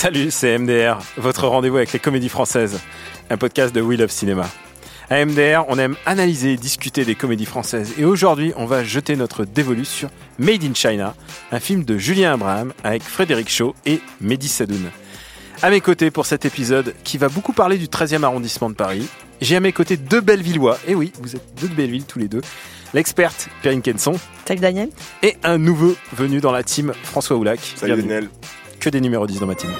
Salut, c'est MDR, votre rendez-vous avec les comédies françaises, un podcast de We Love Cinéma. À MDR, on aime analyser et discuter des comédies françaises. Et aujourd'hui, on va jeter notre dévolu sur Made in China, un film de Julien Abraham avec Frédéric Shaw et Mehdi Sadoun. À mes côtés pour cet épisode qui va beaucoup parler du 13e arrondissement de Paris, j'ai à mes côtés deux Bellevillois. Et oui, vous êtes deux de Belleville tous les deux. L'experte Perrine Kenson. Salut Daniel. Et un nouveau venu dans la team, François Oulac. Salut Bienvenue. Daniel. Que des numéros 10 dans ma team.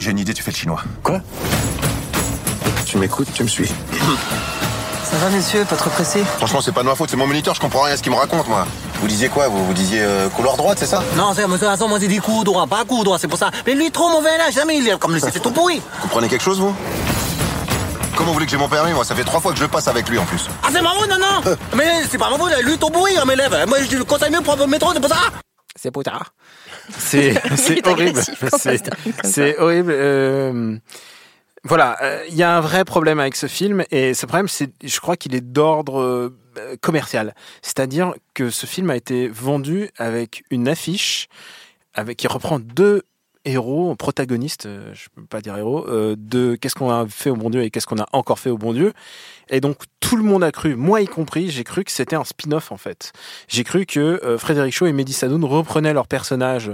J'ai une idée, tu fais le chinois. Quoi? Tu m'écoutes, tu me suis. Ça va, messieurs Pas trop pressé? Franchement, c'est pas de ma faute, c'est mon moniteur, je comprends rien à ce qu'il me raconte, moi. Vous disiez quoi Vous, vous disiez euh, couloir droite, c'est ça? Non, c'est, monsieur Hassan, moi j'ai dit coup droit, pas coup droit, c'est pour ça. Mais lui, trop mauvais là, jamais il est comme le c'est tout pourri. Vous comprenez quelque chose, vous? Comment vous voulez que j'ai mon permis Moi, ça fait trois fois que je le passe avec lui, en plus. Ah, c'est marrant, non, non Mais c'est pas marrant, lui, tout pourri, hein, mes élèves. Moi, je le conseille mieux pour le métro, c'est pour ça. C'est pour ça. C'est c'est est horrible. c'est horrible. euh, voilà, euh, il y a un vrai problème avec ce film et ce problème, c'est, je crois qu'il est d'ordre euh, commercial. C'est-à-dire que ce film a été vendu avec une affiche avec qui reprend deux héros, protagonistes, euh, je peux pas dire héros, euh, de qu'est-ce qu'on a fait au bon Dieu et qu'est-ce qu'on a encore fait au bon Dieu. Et donc tout le monde a cru, moi y compris, j'ai cru que c'était un spin-off en fait. J'ai cru que euh, Frédéric Shaw et Mehdi Sadoun reprenaient leurs personnages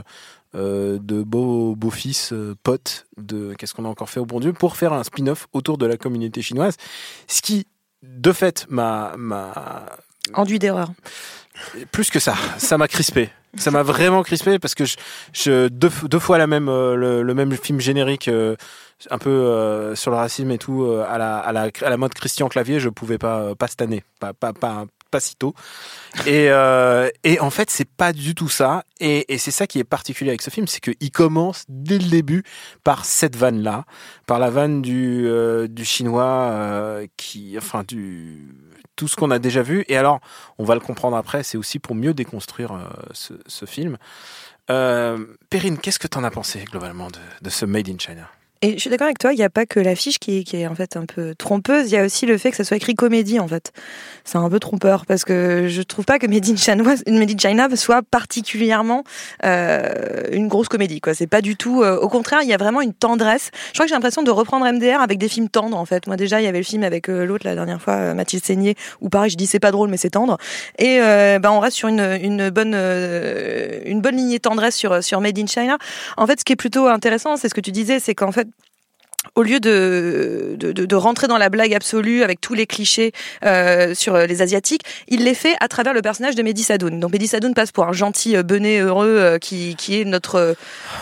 euh, de beaux beaux fils euh, potes de qu'est-ce qu'on a encore fait au bon Dieu pour faire un spin-off autour de la communauté chinoise, ce qui de fait m'a m'a Enduit d'erreur. plus que ça, ça m'a crispé. Ça m'a vraiment crispé parce que je, deux, fois la même euh, le, même film générique euh, un peu euh, sur le racisme et tout à la à la à la mode Christian Clavier, je pouvais pas pas cette année, pas pas pas tôt. Et euh, et en fait, c'est pas du tout ça et c'est ça qui est particulier avec ce film, c'est qu'il commence dès le début par cette vanne là, par la vanne du euh, du chinois euh, qui enfin du tout ce qu'on a déjà vu. Et alors, on va le comprendre après, c'est aussi pour mieux déconstruire euh, ce, ce film. Perrine, qu'est-ce que tu en as pensé globalement de, de ce Made in China? Et je suis d'accord avec toi, il n'y a pas que l'affiche qui, est- en fait un peu trompeuse, il y a aussi le fait que ça soit écrit comédie en fait. C'est un peu trompeur parce que je trouve pas que Made in China, soit particulièrement euh, une grosse comédie. quoi. C'est pas du tout. euh, au contraire, il y a vraiment une tendresse. Je crois que j'ai l'impression de reprendre MDR avec des films tendres en fait. Moi déjà, il y avait le film avec euh, l'autre la dernière fois, Mathilde Seigné, où pareil, je dis c'est pas drôle mais c'est tendre. Et ben on reste sur une, bonne une bonne lignée tendresse sur sur Made in China. En fait, ce qui est plutôt intéressant, c'est ce que tu disais, c'est qu'en fait au lieu de, de, de, rentrer dans la blague absolue avec tous les clichés euh, sur les asiatiques, il les fait à travers le personnage de Mehdi Sadoun. Donc Mehdi Sadoun passe pour un gentil euh, benet heureux euh, qui, qui est notre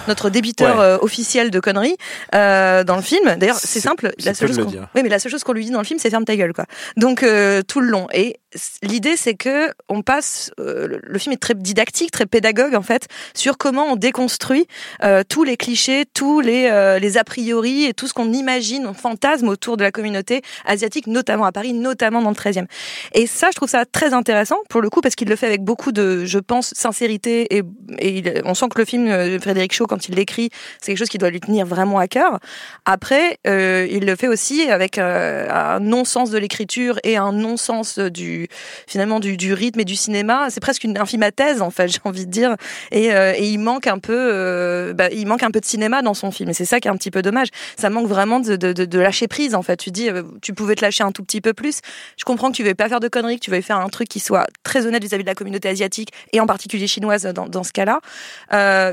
notre débiteur Ouais. euh, officiel de conneries euh, dans le film. D'ailleurs, c'est simple. La seule chose qu'on oui, mais la seule chose qu'on lui dit dans le film, c'est ferme ta gueule, quoi. Donc euh, tout le long. Et l'idée, c'est que on passe. euh, le- film est très didactique, très pédagogue en fait, sur comment on déconstruit euh, tous les clichés, tous les euh, les a priori et tout ce qu'on imagine, on fantasme autour de la communauté asiatique, notamment à Paris, notamment dans le 13e. Et ça, je trouve ça très intéressant pour le coup parce qu'il le fait avec beaucoup de, je pense, sincérité et, et il- on sent que le film euh, Frédéric Shaw, quand il l'écrit, c'est quelque chose qui doit lui tenir vraiment à cœur. Après, euh, il le fait aussi avec euh, un non-sens de l'écriture et un non-sens du finalement du, du rythme et du cinéma. C'est presque une infimathèse en fait, j'ai envie de dire. Et, euh, il manque un peu, euh, bah, il manque un peu de cinéma dans son film. Et c'est ça qui est un petit peu dommage. Ça manque vraiment de, de, lâcher prise en fait. Tu dis, euh, tu pouvais te lâcher un tout petit peu plus. Je comprends que tu veux pas faire de conneries, que tu veux faire un truc qui soit très honnête vis-à-vis de la communauté asiatique et en particulier chinoise dans, ce cas-là.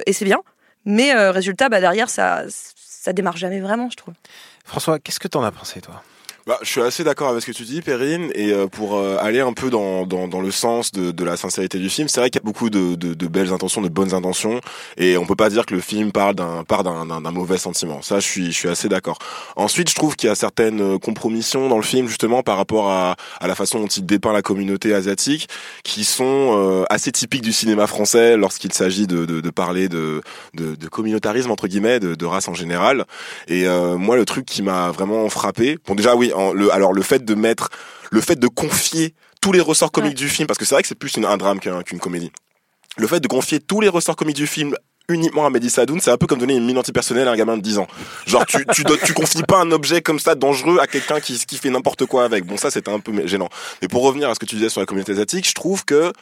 Et c'est bien. Mais résultat, bah, derrière, ça, ça démarre jamais vraiment, je trouve. François, qu'est-ce que tu en as pensé toi? Bah, je suis assez d'accord avec ce que tu dis, Perrine, et euh, pour euh, aller un peu dans, dans, dans le sens de, de la sincérité du film, c'est vrai qu'il y a beaucoup de, de, de belles intentions, de bonnes intentions, et on peut pas dire que le film parle d'un part d'un mauvais sentiment. Ça, je suis je suis assez d'accord. Ensuite, je trouve qu'il y a certaines euh, compromissions dans le film justement par rapport à, à la façon dont il dépeint la communauté asiatique, qui sont assez typiques du cinéma français lorsqu'il s'agit de, de, parler de, de, communautarisme entre guillemets, de, de race en général. Et moi, le truc qui m'a vraiment frappé, bon déjà oui le, alors le fait de mettre, le fait de confier tous les ressorts comiques du film, parce que c'est vrai que c'est plus un drame qu'une comédie. Le fait de confier tous les ressorts comiques du film uniquement à Mehdi Sadoun, c'est un peu comme donner une mine antipersonnelle à un gamin de 10 ans. Genre, tu, tu, tu confies pas un objet comme ça dangereux à quelqu'un qui, qui fait n'importe quoi avec. Bon, ça, c'était un peu gênant. Mais pour revenir à ce que tu disais sur la communauté asiatique, je trouve que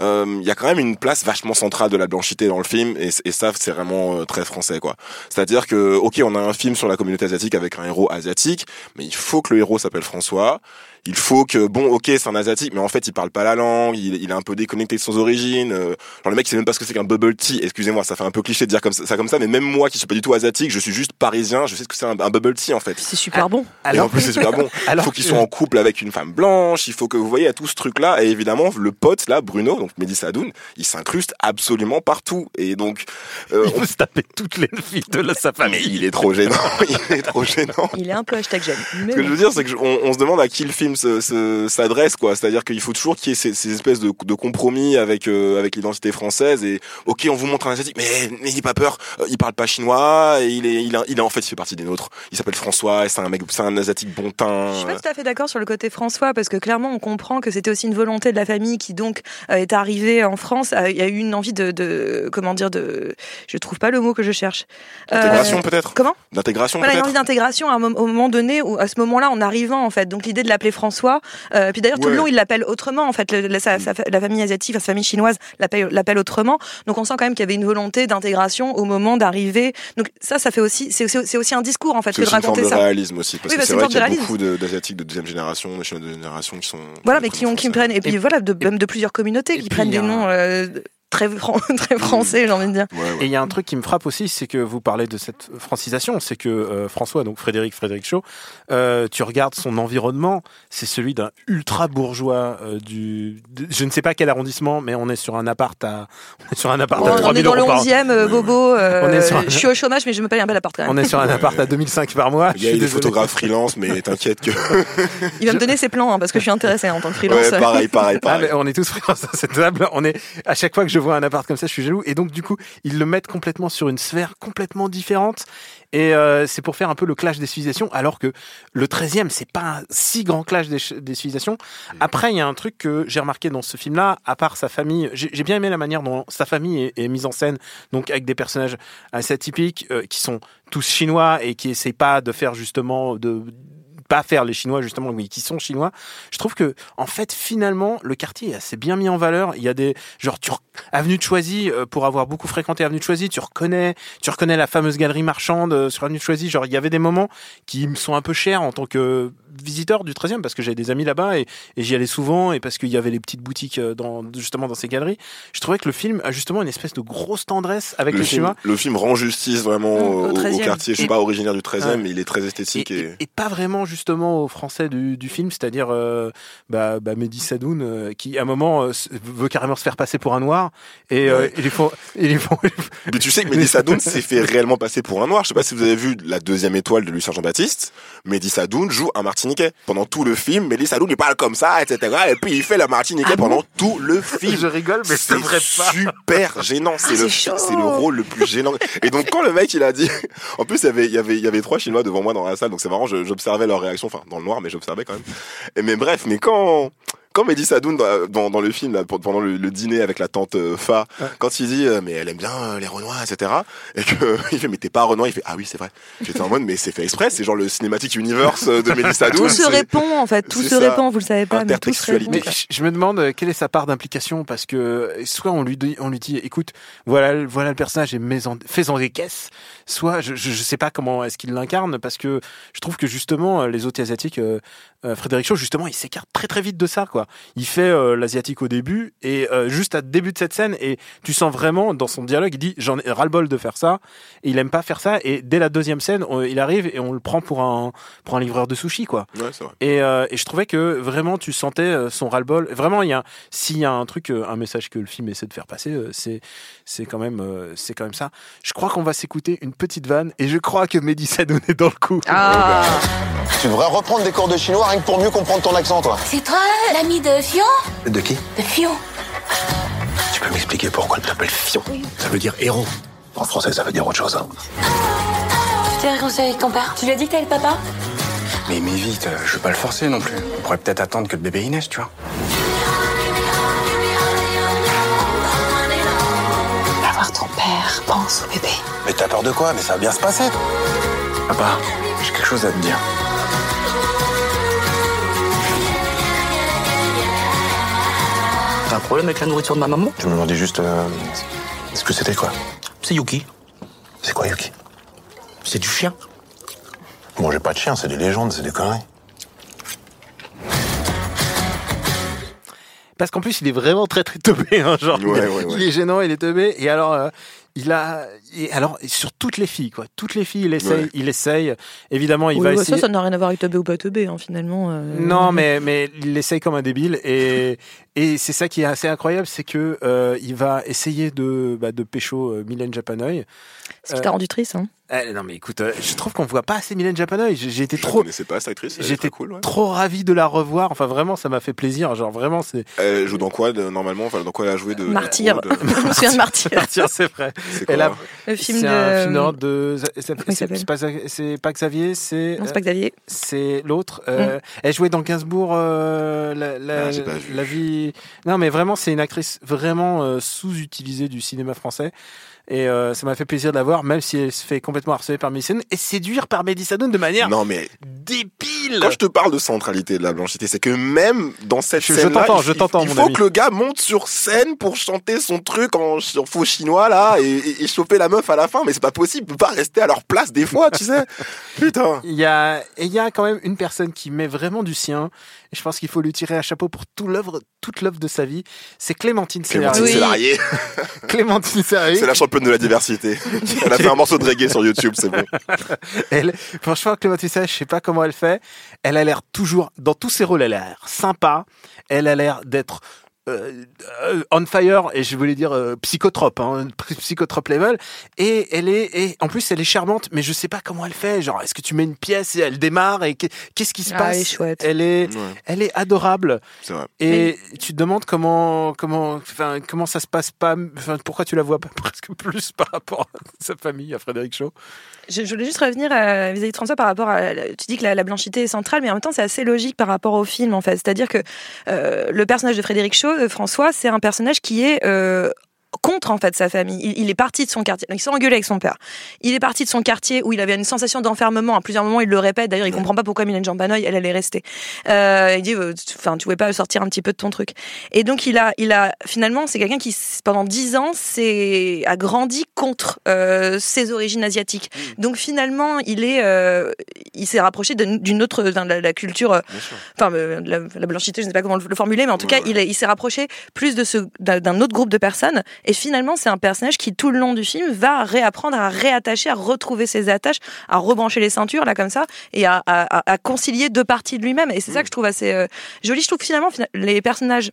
euh, il y a quand même une place vachement centrale de la blanchité dans le film et, et ça c'est vraiment euh, très français quoi. C'est-à-dire que ok on a un film sur la communauté asiatique avec un héros asiatique, mais il faut que le héros s'appelle François il faut que bon ok c'est un asiatique mais en fait il parle pas la langue il, il est un peu déconnecté de son origine euh, genre le mec il sait même pas ce que c'est qu'un bubble tea excusez-moi ça fait un peu cliché de dire comme ça, ça, comme ça mais même moi qui suis pas du tout asiatique je suis juste parisien je sais ce que c'est un, bubble tea en fait. C'est super bon. Et en plus c'est super bon. Il faut qu'il soit en couple avec une femme blanche il faut que vous voyez à tout ce truc là et évidemment le pote là Bruno donc Mehdi Sadoun il s'incruste absolument partout et donc euh, il peut se taper toutes les filles de sa famille. mais il est trop gênant il est trop gênant. Il est un peu hashtag gêne ce que je veux dire c'est que on, on se demande à qui le film s'adresse quoi. C'est-à-dire qu'il faut toujours qu'il y ait ces, ces espèces de, de, compromis avec euh, avec l'identité française et ok on vous montre un asiatique mais n'ayez pas peur euh, il parle pas chinois et il est il, a, il a en fait il fait partie des nôtres. Il s'appelle François et c'est un mec c'est un asiatique bon teint. Je suis pas tout à fait d'accord sur le côté François parce que clairement on comprend que c'était aussi une volonté de la famille qui donc euh, est arrivée en France. Il y a eu une envie de, de comment dire de je trouve pas le mot que je cherche. D'intégration peut-être? comment? D'intégration voilà, une envie d'intégration à un au moment donné où à ce moment-là en arrivant en fait. Donc l'idée de l'appeler François euh, puis d'ailleurs, tout le long, il l'appelle autrement. En fait, la, la, famille asiatique, sa famille chinoise l'appelle autrement. Donc, on sent quand même qu'il y avait une volonté d'intégration au moment d'arriver. Donc, ça, ça fait aussi, c'est aussi, aussi, un discours en fait que de raconter ça. C'est une réalisme aussi, parce que bah, c'est vrai qu'il y a beaucoup d'asiatiques de deuxième génération, de chinois de deuxième génération qui sont. Voilà, mais qui ont, qui prennent, et puis voilà, de, même de plusieurs communautés qui prennent des noms. Euh, très, très français, j'ai envie de dire. Et il y a un truc qui me frappe aussi, c'est que vous parlez de cette francisation, c'est que euh, François, donc Frédéric Frédéric Shaw, euh, tu regardes son environnement, c'est celui d'un ultra bourgeois euh, du, je ne sais pas quel arrondissement, mais on est sur un appart à, on est sur un appart à 3000 On est dans le 11e, Bobo. Je suis au chômage, mais je me paye un bel appart. Quand même. On est sur un appart à 2005 par mois. Il y a des photographes freelance, mais t'inquiète que. il va me donner ses plans hein, parce que je suis intéressé hein, en tant que freelance. Ouais, pareil, pareil, ah, pareil. on est tous freelance à cette table. On est à chaque fois que je vois un appart comme ça, je suis jaloux. Et donc, du coup, ils le mettent complètement sur une sphère complètement différente. Et euh, c'est pour faire un peu le clash des civilisations, alors que le 13e, c'est pas un si grand clash des, civilisations. Après, il y a un truc que j'ai remarqué dans ce film-là, à part sa famille, j'ai bien aimé la manière dont sa famille est, mise en scène, donc avec des personnages assez atypiques, euh, qui sont tous chinois et qui essayent pas de faire justement de pas faire les Chinois justement, oui, qui sont chinois. Je trouve que en fait finalement le quartier est assez bien mis en valeur. Il y a des genre tu avenue de Choisy euh, pour avoir beaucoup fréquenté avenue de Choisy, tu reconnais, tu reconnais la fameuse galerie marchande euh, sur avenue de Choisy. Genre il y avait des moments qui me sont un peu chers en tant que visiteur du 13e parce que j'avais des amis là-bas et, j'y allais souvent et parce qu'il y avait les petites boutiques euh, dans, justement dans ces galeries. Je trouvais que le film a justement une espèce de grosse tendresse avec le les film, Chinois. Le film rend justice vraiment au, quartier. Je suis pas originaire du 13e, mais il est très esthétique et, et... pas vraiment justement au français du, du film, c'est-à-dire euh, bah, bah, Mehdi Sadoun euh, qui à un moment veut carrément se faire passer pour un noir et il faut, il faut. mais tu sais que Mehdi Sadoun s'est fait réellement passer pour un noir. Je sais pas si vous avez vu la deuxième étoile de Lucien Jean-Baptiste. Mehdi Sadoun joue un martiniquais pendant tout le film. Mehdi Sadoun il parle comme ça, etc. Et puis il fait la martiniquais ah pendant tout le film. Je rigole, mais c'est vrai pas. Super gênant. C'est ah, le, c'est le rôle le plus gênant. Et donc quand le mec il a dit, en plus il y avait, il y avait, il y avait trois Chinois devant moi dans la salle, donc c'est marrant. J'observais leur réaction, enfin dans le noir, mais j'observais quand même. Et mais bref, mais quand quand Mehdi Sadoun dans, dans, le film là, pendant le, dîner avec la tante euh, Fa, quand il dit euh, mais elle aime bien euh, les Renois etc et que il fait mais t'es pas Renoir il fait ah oui c'est vrai. J'étais en mode mais c'est fait exprès c'est genre le cinématique universe de Mehdi Sadoun tout se répond en fait tout se répond vous le savez pas mais tout se mais je me demande quelle est sa part d'implication parce que soit on lui dit on lui dit écoute voilà voilà le personnage est fait en des caisses soit je, je, sais pas comment est-ce qu'il l'incarne parce que je trouve que justement les autres asiatiques Frédéric Shaw justement il s'écarte très très vite de ça quoi quoi. Il fait euh, l'asiatique au début et euh, juste à début de cette scène et tu sens vraiment dans son dialogue, il dit j'en ai ras le bol de faire ça. Et il aime pas faire ça et dès la deuxième scène, on- il arrive et on le prend pour un pour un livreur de sushi quoi. Ouais, c'est vrai. Et, euh, et je trouvais que vraiment tu sentais son ras-le-bol. Vraiment, il y a s'il y a un truc, un message que le film essaie de faire passer, c'est c'est quand même c'est quand même ça. Je crois qu'on va s'écouter une petite vanne et je crois que Mehdi Sadoun est dans le coup. Ah, Tu devrais reprendre des cours de chinois rien que pour mieux comprendre ton accent, toi. C'est toi, l'ami de Fion De qui De Fion. Tu peux m'expliquer pourquoi elle t'appelle Fion Ça veut dire héros. En français, ça veut dire autre chose. Hein. Tu t'es réconcilié avec ton père? Tu lui as dit que t'avais le papa? Mais, mais vite, euh, je veux pas le forcer non plus. On pourrait peut-être attendre que le bébé y naisse, tu vois. Va voir ton père, pense au bébé. Mais t'as peur de quoi? Mais ça va bien se passer. Papa, j'ai quelque chose à te dire. T'as un problème avec la nourriture de ma maman Je me demandais juste euh, ce que c'était quoi. C'est Yuki. C'est quoi Yuki? C'est du chien. Bon, j'ai pas de chien, c'est des légendes, c'est des conneries. Parce qu'en plus, il est vraiment très très teubé, hein, genre. Ouais, il, ouais, ouais. il est gênant, il est teubé. Et alors, euh, il a, et alors sur toutes les filles, quoi. Toutes les filles, il essaye, Ouais. il essaye. Évidemment, il oui, va bah, essayer. ça, ça n'a rien à voir avec teubé ou pas teubé, hein, finalement. euh. Non, mais mais il essaye comme un débile et et c'est ça qui est assez incroyable, c'est que euh, il va essayer de bah, de pécho euh, Mylène Japanoy. Ce qui t'a rendu triste, hein. Eh, non mais écoute, euh, je trouve qu'on voit pas assez Mylène Japanoy. J'ai été Je trop connaissais pas cette actrice. J'étais très cool. Ouais. trop ravi de la revoir. Enfin vraiment, ça m'a fait plaisir. Genre vraiment, c'est Elle joue dans quoi de- normalement? Enfin, dans quoi elle a joué de Martyr. de- Je me souviens de Martyr. Tiens, c'est vrai. C'est quoi a- Le film C'est de. un film de. c'est- pas, c'est pas Xavier, c'est Non, c'est pas Xavier. c'est l'autre. Euh, Elle jouait dans Gainsbourg, euh, la, la, Ah, j'ai pas vu. la vie. Non, mais vraiment, c'est une actrice vraiment euh, sous-utilisée du cinéma français. Et euh, ça m'a fait plaisir de la voir, même si elle se fait complètement harceler par Mélissa et séduire par Mehdi Sadoun de manière Non mais débile. quand je te parle de centralité de la blanchité, c'est que même dans cette Je- je scène-là, t'entends, il- je t'entends, Il mon faut ami. que le gars monte sur scène pour chanter son truc en, en faux chinois là et, et, et choper la meuf à la fin. Mais c'est pas possible, peuvent pas rester à leur place des fois, tu sais. Putain. Il y a, et il y a quand même une personne qui met vraiment du sien. Et je pense qu'il faut lui tirer un chapeau pour tout l'œuvre, toute l'œuvre de sa vie. C'est Clémentine Clémentine Célarier. Oui. Célarier, Clémentine Célarier. c'est la championne de la diversité. Elle a fait un morceau de reggae sur YouTube, c'est bon. Elle, franchement, Clémentine Célarier, je sais pas comment elle fait. Elle a l'air toujours, dans tous ses rôles, elle a l'air sympa. Elle a l'air d'être euh, euh, on fire et je voulais dire euh, psychotrope, hein, psychotrope level. Et elle est, et en plus elle est charmante, mais je sais pas comment elle fait. Genre, est-ce que tu mets une pièce et elle démarre et qu'est- qu'est-ce qui se Ah, passe elle est chouette. Elle est, Ouais, elle est adorable. vrai. Et tu te demandes comment, comment, enfin, comment ça se passe pas, enfin, pourquoi tu la vois pas presque plus par rapport à sa famille, à Frédéric Shaw. Je, je voulais juste revenir euh, vis-à-vis de François par rapport à. Tu dis que la, la blanchité est centrale, mais en même temps, c'est assez logique par rapport au film, en fait. C'est-à-dire que euh, le personnage de Frédéric Shaw, François, c'est un personnage qui est. contre en fait sa famille. Il, il est parti de son quartier. Donc, il s'est engueulé avec son père. Il est parti de son quartier où il avait une sensation d'enfermement. À plusieurs moments, il le répète. D'ailleurs, il comprend pas pourquoi Mylène Jampanoy, elle allait rester. Euh, il dit, euh, enfin, tu pouvais pas sortir un petit peu de ton truc. Et donc, il a, il a finalement, c'est quelqu'un qui pendant dix ans, s'est a grandi contre euh, ses origines asiatiques. Donc finalement, il est, euh, il s'est rapproché d'une autre, de la, la culture, euh, enfin la, la blanchité, je ne sais pas comment le, le formuler, mais en tout Ouais, cas, il, il s'est rapproché plus de ce d'un autre groupe de personnes. Et finalement, c'est un personnage qui tout le long du film va réapprendre à réattacher, à retrouver ses attaches, à rebrancher les ceintures là comme ça, et à, à- à- à concilier deux parties de lui-même. Et c'est ça que je trouve assez euh, joli. Je trouve que finalement, fina- les personnages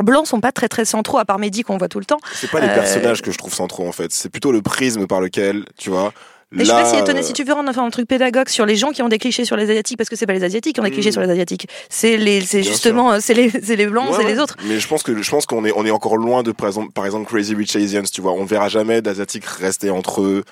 blancs sont pas très très centraux à part Mehdi qu'on voit tout le temps. C'est pas les Euh, personnages que je trouve centraux en fait, c'est plutôt le prisme par lequel, tu vois. Mais je suis là, pas si étonnée euh, si tu veux rendre enfin, un truc pédagogue sur les gens qui ont des clichés sur les asiatiques parce que c'est pas les asiatiques qui ont des clichés Mm. sur les asiatiques. C'est les c'est justement euh, c'est les c'est les blancs, Ouais, c'est ouais. les autres. Mais je pense que je pense qu'on est on est encore loin de par exemple par exemple Crazy Rich Asians, tu vois. On verra jamais d'asiatiques rester entre eux.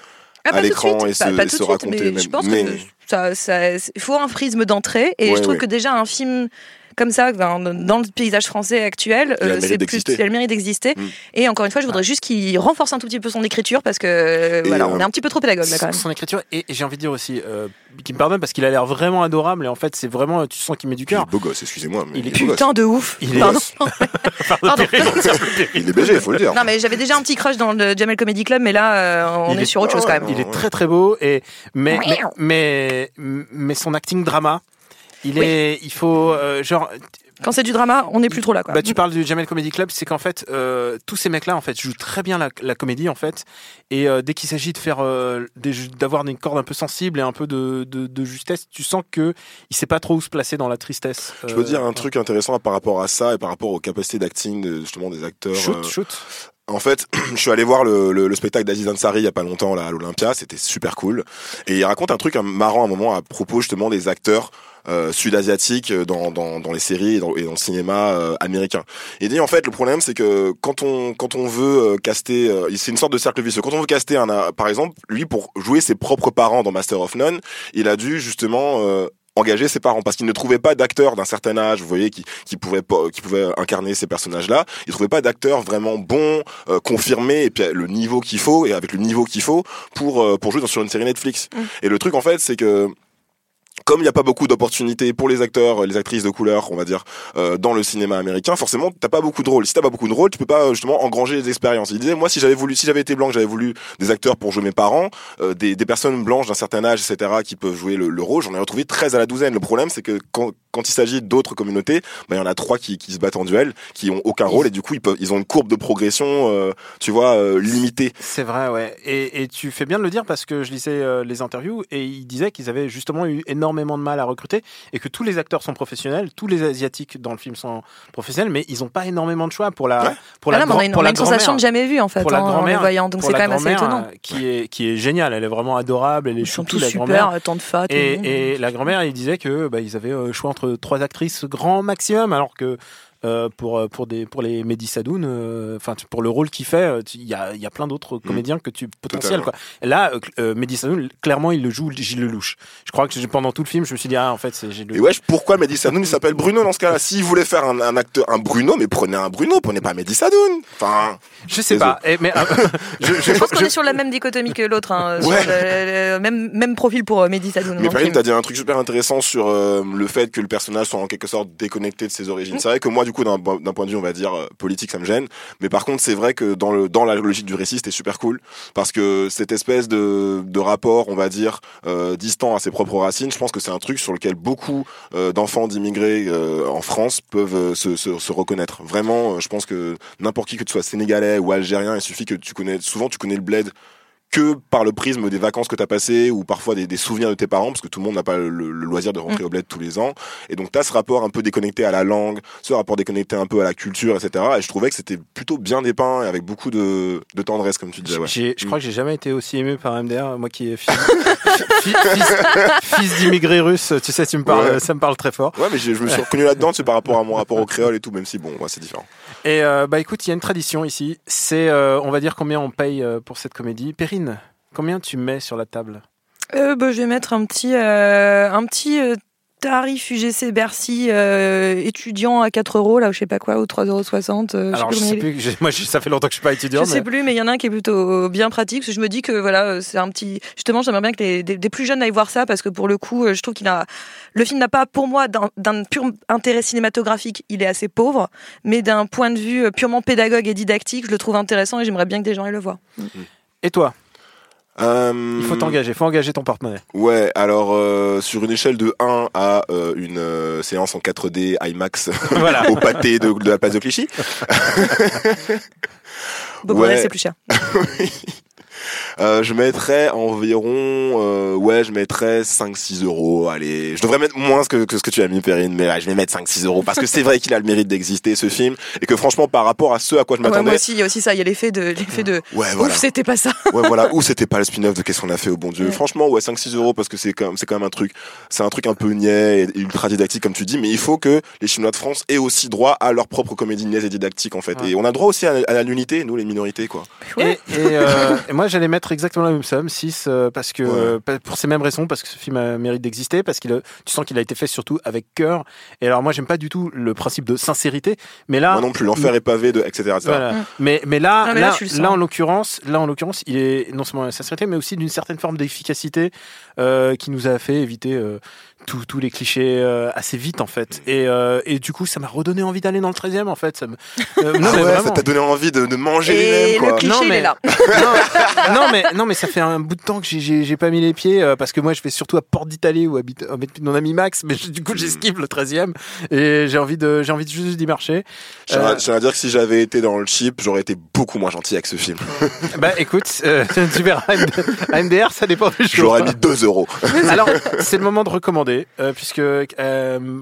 Ah, à l'écran et se- pas, pas et tout se de suite, raconter mais eux-mêmes. je pense Mais- que ça, ça il faut un prisme d'entrée et Ouais, je trouve que déjà un film comme ça dans le paysage français actuel Il a le euh, mérite c'est plus d'exister. il a le mérite d'exister Mm. et encore une fois je voudrais juste qu'il renforce un tout petit peu son écriture parce que euh, Et, voilà euh, on est un petit peu trop pédagogue là quand même Son écriture, et, j'ai envie de dire aussi, euh, qu'il me pardonne parce qu'il a l'air vraiment adorable et en fait, c'est vraiment, tu sens qu'il met du Il est cœur. beau gosse, excusez-moi, mais Il est putain de ouf Il est- Pardon. Il est BG, il faut le dire. non mais j'avais déjà un petit crush dans le Jamel Comedy Club mais là euh, on Il est, est- sur autre chose quand même Il est très très beau et mais mais mais, mais son acting drama, il est il faut euh, genre Quand c'est du drama, on n'est plus trop là. Quoi. Bah, tu parles du Jamel Comedy Club, c'est qu'en fait, euh, tous ces mecs-là, en fait, jouent très bien la, la comédie, en fait. Et euh, dès qu'il s'agit de faire, euh, des d'avoir des cordes un peu sensibles et un peu de, de, de justesse, tu sens que il sait pas trop où se placer dans la tristesse. Je peux dire un truc intéressant par rapport à ça et par rapport aux capacités d'acting justement des acteurs. Shoot, euh, shoot. En fait, je suis allé voir le, le, le spectacle d'Aziz Ansari il y a pas longtemps là à l'Olympia, c'était super cool. Et il raconte un truc marrant à un moment à propos justement des acteurs sud-asiatiques dans, dans, dans les séries et dans, et dans le cinéma euh, américain. Il dit en fait le problème c'est que quand on quand on veut euh, caster, euh, c'est une sorte de cercle vicieux. Quand on veut caster un, euh, par exemple, lui pour jouer ses propres parents dans Master of None, il a dû justement euh, engager ses parents parce qu'il ne trouvait pas d'acteurs d'un certain âge, vous voyez, qui, qui pouvaient qui pouvaient incarner ces personnages-là. Il trouvait pas d'acteurs vraiment bons, euh, confirmés et puis euh, le niveau qu'il faut et avec le niveau qu'il faut pour euh, pour jouer dans, sur une série Netflix. Et le truc en fait, c'est que comme il n'y a pas beaucoup d'opportunités pour les acteurs, les actrices de couleur, on va dire, euh, dans le cinéma américain, forcément, t'as pas beaucoup de rôles. Si t'as pas beaucoup de rôles, tu peux pas euh, justement engranger des expériences. Il disait, moi, si j'avais voulu, si j'avais été blanc, j'avais voulu des acteurs pour jouer mes parents, euh, des, des personnes blanches d'un certain âge, etc., qui peuvent jouer le, le rôle, j'en ai retrouvé 13 à la douzaine. Le problème, c'est que quand, quand il s'agit d'autres communautés, bah, il y en a trois qui, qui se battent en duel, qui ont aucun rôle, et du coup, ils peuvent, ils ont une courbe de progression, euh, tu vois, euh, limitée. C'est vrai, ouais. Et, et tu fais bien de le dire parce que je lisais euh, les interviews et ils disaient qu'ils avaient justement eu énormément de mal à recruter et que tous les acteurs sont professionnels, tous les asiatiques dans le film sont professionnels, mais ils n'ont pas énormément de choix pour la pour Ah la non, mais on a grand- une, pour on a la une sensation de jamais vue en fait pour la hein, en les grand-mère, voyant, donc c'est quand même assez étonnant. euh, Qui est qui est géniale, elle est vraiment adorable, elle est Ils sont tous la super, euh, tant de fat. Et, et la grand-mère, il disait que bah, ils avaient euh, le choix entre trois actrices grand maximum, alors que euh, pour euh, pour des pour les Mehdi Sadoun, euh, enfin pour le rôle qu'il fait, euh, il y a il y a plein d'autres comédiens que tu potentiels quoi. Et là, euh, Mehdi Sadoun, clairement, il le joue Gilles Lelouch. Je crois que pendant tout le film, je me suis dit ah en fait c'est Gilles Et Lelouch. wesh, pourquoi Mehdi Sadoun il s'appelle Bruno dans ce cas-là? S'il voulait faire un, un acteur, un Bruno, mais prenez un Bruno, prenez pas Mehdi Sadoun. Enfin, Je sais pas. Eh, mais je, je, Je pense qu'on je- est sur la même dichotomie que l'autre, hein, Ouais. le- même, même profil pour euh, Mehdi Sadoun. Mais Perrine, film. t'as dit un truc super intéressant sur euh, le fait que le personnage soit en quelque sorte déconnecté de ses origines. C'est vrai que moi, du coup, d'un point de vue, on va dire euh, politique, ça me gêne. Mais par contre, c'est vrai que dans la logique du récit, c'était super cool parce que cette espèce de rapport, on va dire, euh, distant à ses propres racines, je pense que c'est un truc sur lequel beaucoup euh, d'enfants d'immigrés en France peuvent se, se reconnaître. Vraiment, je pense que n'importe qui que tu sois sénégalais ou algérien, il suffit que tu connais souvent tu connais le bled que par le prisme des vacances que tu as passées ou parfois des, des souvenirs de tes parents parce que tout le monde n'a pas le, le loisir de rentrer au bled tous les ans et donc tu as ce rapport un peu déconnecté à la langue ce rapport déconnecté un peu à la culture etc et je trouvais que c'était plutôt bien dépeint et avec beaucoup de, de tendresse comme tu disais ouais. J'ai- je crois que j'ai jamais été aussi ému par MDR, moi qui est fils, fi- fils, fils d'immigrés russes. Tu sais, tu me parles, Ouais. ça me parle très fort. ouais mais je me suis reconnu là-dedans c'est par rapport à mon rapport au créole et tout même si bon ouais, c'est différent Et euh, bah écoute, il y a une tradition ici. C'est, euh, on va dire combien on paye euh, pour cette comédie. Perrine, combien tu mets sur la table? Bah, je vais mettre un petit, un petit tarif UGC Bercy euh, étudiant à 4 euros, là, ou je sais pas quoi, ou 3,60 euros. euh, Alors je combien sais plus. Moi, ça fait longtemps que je suis pas étudiant. Je sais mais- plus, mais il y en a un qui est plutôt bien pratique. Parce que je me dis que voilà, euh, c'est un petit. Justement, j'aimerais bien que les, des, des plus jeunes aillent voir ça parce que pour le coup, euh, je trouve qu'il a. Le film n'a pas, pour moi, d'un- pur intérêt cinématographique, il est assez pauvre, mais d'un point de vue euh, purement pédagogue et didactique, je le trouve intéressant et j'aimerais bien que des gens aillent le voir. Et toi? Euh, Il faut t'engager. Il faut engager ton porte-monnaie. ouais alors euh, sur une échelle de 1 à euh, une euh, séance en 4D IMAX Voilà. au pâté de, de la place de Clichy Bon, Ouais. c'est plus cher. Euh, je mettrais environ, euh, ouais, je mettrais 5-6 euros. Allez, je devrais mettre moins que, que ce que tu as mis, Perrine, mais ouais, je vais mettre 5-6 euros parce que c'est vrai qu'il a le mérite d'exister, ce film, et que franchement, par rapport à ce à quoi je Ouais, m'attendais, moi aussi, il y a aussi ça. Il y a l'effet de, l'effet de. ouais, voilà, Ouf, c'était pas ça. ouais, voilà, ou c'était pas le spin-off de qu'est-ce qu'on a fait au bon Dieu. Ouais. Franchement, ouais, 5-6 euros parce que c'est quand même, c'est quand même un truc, c'est un truc un peu niais et ultra didactique comme tu dis, mais il faut que les Chinois de France aient aussi droit à leur propre comédie niaise et didactique en fait, Ouais. et on a droit aussi à, à la l'unité, nous les minorités quoi. Ouais. Et, et, euh, et moi, j'allais mettre exactement la même somme, 6, parce que Ouais. euh, pour ces mêmes raisons, parce que ce film a mérite d'exister, parce qu'il, a- tu sens qu'il a été fait surtout avec cœur. Et alors, moi, j'aime pas du tout le principe de sincérité, mais là, Moi non plus, l'enfer est pavé de, etc. etc. Voilà. Mm. Mais, mais là, mais là, en l'occurrence, là, en l'occurrence, il est non seulement la sincérité, mais aussi d'une certaine forme d'efficacité euh, qui nous a fait éviter euh, tous tous les clichés euh, assez vite en fait. Et, euh, et du coup, ça m'a redonné envie d'aller dans le 13e en fait. Ça me... euh, non, Ah ça t'a donné envie de, de manger Et les mêmes, le quoi. cliché, Non, il mais- est là. non, non, mais non mais ça fait un bout de temps que j'ai- j'ai j'ai pas mis les pieds euh, parce que moi je vais surtout à Porte d'Italie où habite, mon ami Max mais du coup j'esquive le 13e et j'ai envie de j'ai envie de juste d'y marcher. À- Euh, à dire que si j'avais été dans le chip, j'aurais été beaucoup moins gentil avec ce film. bah écoute, euh, tu verras à MDR ça dépend du jour. J'aurais mis 2 euros. Alors, c'est le moment de recommander, euh, puisque euh,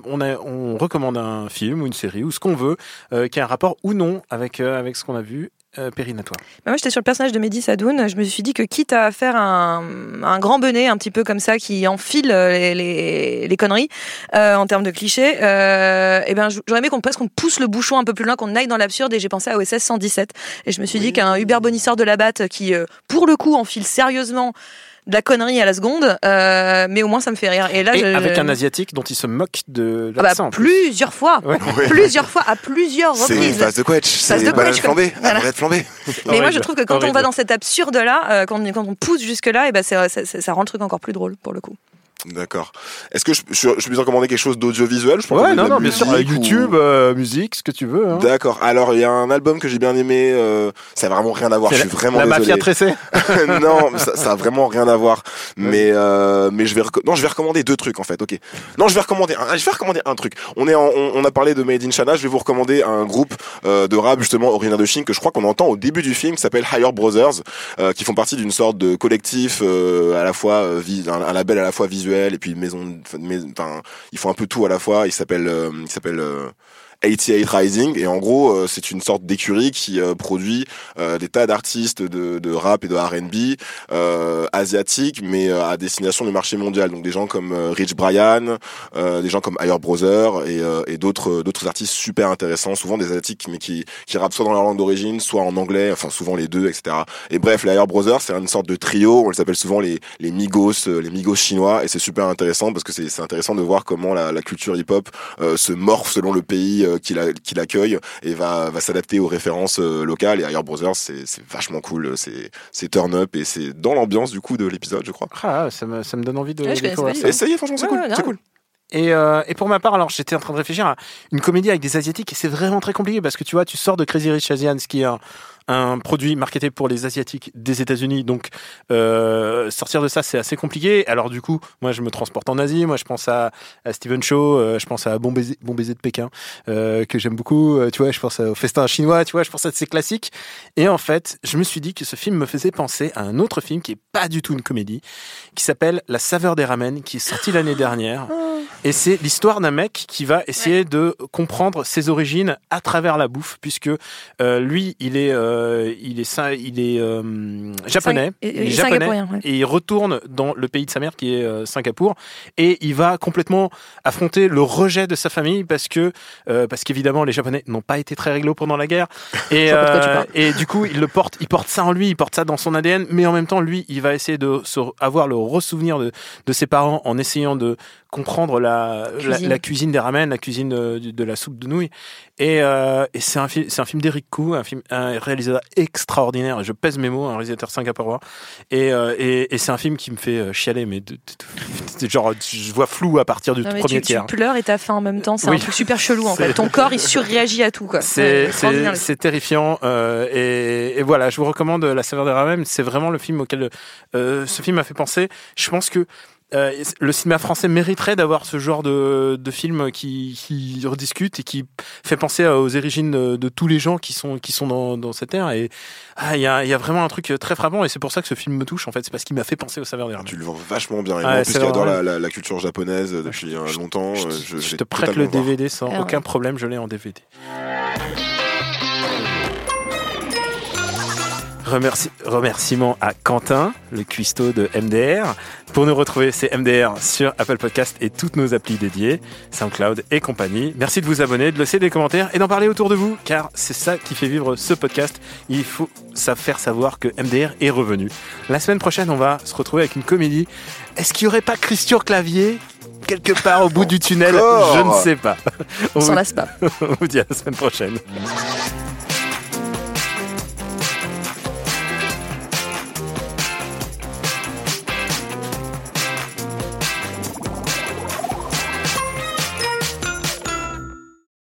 on, a, on recommande un film ou une série ou ce qu'on veut, euh, qui a un rapport ou non avec, euh, avec ce qu'on a vu. Euh, toi. Bah, Moi, j'étais sur le personnage de Mehdi Sadoun. Je me suis dit que quitte à faire un, un grand bonnet, un petit peu comme ça, qui enfile les, les, les conneries euh, en termes de clichés, euh, eh ben, j'aurais aimé qu'on presque qu'on pousse le bouchon un peu plus loin, qu'on aille dans l'absurde. Et j'ai pensé à OSS 117. Et je me suis dit qu'un Hubert Bonisseur de la batte qui, euh, pour le coup, enfile sérieusement de la connerie à la seconde, euh, mais au moins ça me fait rire. Et là, Et je- avec un asiatique dont il se moque de Ah bah, l'accent. en plus. plusieurs fois, Ouais. plusieurs fois, à plusieurs C'est une reprises. phase de quetch. Phase C'est de banane quetch, flambée. voilà. Arrête flambée. Mais moi, je trouve que quand on va dans cet absurde-là, euh, quand, quand on pousse jusque-là, et ben c'est- ça, ça- ça rend le truc encore plus drôle pour le coup. D'accord. Est-ce que je, je, je peux recommander quelque chose d'audiovisuel? Je peux Ouais, non, non, bien sûr. ou- YouTube, euh, musique, ce que tu veux. Hein. D'accord. Alors, il y a un album que j'ai bien aimé. euh, ça a vraiment rien à voir. Je suis la- vraiment La désolé. mafia tressée. non, ça, ça a vraiment rien à voir. Mais euh, mais je vais non, je vais recommander deux trucs en fait. Ok. Non, je vais recommander. Un, je vais recommander un truc. On est en- on, on a parlé de Made in China. Je vais vous recommander un groupe euh, de rap justement originaire de Chine que je crois qu'on entend au début du film qui s'appelle Higher Brothers, euh, qui font partie d'une sorte de collectif euh, à la fois euh, un, un label à la fois visuel et puis une maison. enfin, ils font un peu tout à la fois. Il s'appelle euh, il s'appelle euh, 88 Rising. Et en gros euh, c'est une sorte d'écurie qui euh, produit euh, des tas d'artistes de, de rap et de R&B euh, asiatiques mais euh, à destination du marché mondial. Donc des gens comme euh, Rich Brian des gens comme Higher Brother et, et d'autres d'autres artistes super intéressants. Souvent des asiatiques mais qui qui rappent soit dans leur langue d'origine soit en anglais. Enfin souvent les deux etc et bref les Higher Brothers c'est une sorte de trio. On les appelle souvent les les Migos les Migos chinois. Et c'est super intéressant parce que c'est c'est intéressant de voir comment la, la culture hip hop se morphe selon le pays qui la- qui l'accueille et va va s'adapter aux références euh, locales. Et Higher Brothers c'est c'est vachement cool. C'est c'est turn up et c'est dans l'ambiance du coup de l'épisode je crois. Ah, ça, me, ça me donne envie de Ouais, découvrir ça. essayez franchement c'est Ouais, cool ouais, c'est grave. cool. Et, euh, et pour ma part, alors j'étais en train de réfléchir à une comédie avec des asiatiques et c'est vraiment très compliqué parce que tu vois, tu sors de Crazy Rich Asians qui est un, un produit marketé pour les asiatiques des États-Unis, donc euh, sortir de ça c'est assez compliqué. Alors du coup, moi je me transporte en Asie, moi je pense à, Steven Chow, euh, je pense à Bon baiser, de Pékin euh, que j'aime beaucoup, tu vois, je pense au festin chinois, tu vois, je pense à ces classiques. Et en fait, je me suis dit que ce film me faisait penser à un autre film qui est pas du tout une comédie, qui s'appelle La saveur des ramen, qui est sorti l'année dernière. Et c'est l'histoire d'un mec qui va essayer de comprendre ses origines à travers la bouffe, puisque euh, lui, il est, euh, il est, il est euh, japonais, Et- il est et japonais, ouais. et il retourne dans le pays de sa mère qui est euh, Singapour, et il va complètement affronter le rejet de sa famille parce que, euh, parce qu'évidemment, les Japonais n'ont pas été très réglo pendant la guerre, et, euh, et du coup, il le porte, il porte ça en lui, il porte ça dans son ADN, mais en même temps, lui, il va essayer de se, avoir le ressouvenir de, de ses parents en essayant de comprendre la, Cuisine. la cuisine des ramen, la cuisine de, de la soupe de nouilles. Et, euh, et c'est un, film c'est un film d'Eric Koo, un, film, un réalisateur extraordinaire. Je pèse mes mots, un réalisateur singapourien. Et, euh, et, et c'est un film qui me fait euh, chialer, mais de, de- de- genre, je vois flou à partir du Non, premier tu, tu tiers. pleures et t'as faim en même temps. C'est Oui. un truc super chelou en fait. Ton corps il surréagit à tout quoi. C'est terrifiant euh, et, et voilà, je vous recommande La saveur des ramen. C'est vraiment le film auquel ce film m'a fait penser. Je pense que euh, le cinéma français mériterait d'avoir ce genre de, de film qui, qui rediscute et qui fait penser aux origines de, de tous les gens qui sont qui sont dans, dans cette ère. Et ah, il y, a, il y a vraiment un truc très frappant et c'est pour ça que ce film me touche en fait. C'est parce qu'il m'a fait penser au saveur des tu le vends vachement bien et moi en plus c'est qui adore vrai. la, la, la culture japonaise depuis euh, longtemps Je, euh, je- je, je vais te prête le voir. DVD sans Ah ouais. aucun problème, je l'ai en DVD. Remercie, remerciements à Quentin, le cuistot de MDR. Pour nous retrouver, c'est MDR sur Apple Podcast et toutes nos applis dédiées, SoundCloud et compagnie. Merci de vous abonner, de laisser des commentaires et d'en parler autour de vous, car c'est ça qui fait vivre ce podcast. Il faut ça faire savoir que MDR est revenu. La semaine prochaine, on va se retrouver avec une comédie. Est-ce qu'il n'y aurait pas Christian Clavier quelque part au bout du tunnel? Je ne sais pas. On On s'en lasse pas. on vous dit à la semaine prochaine.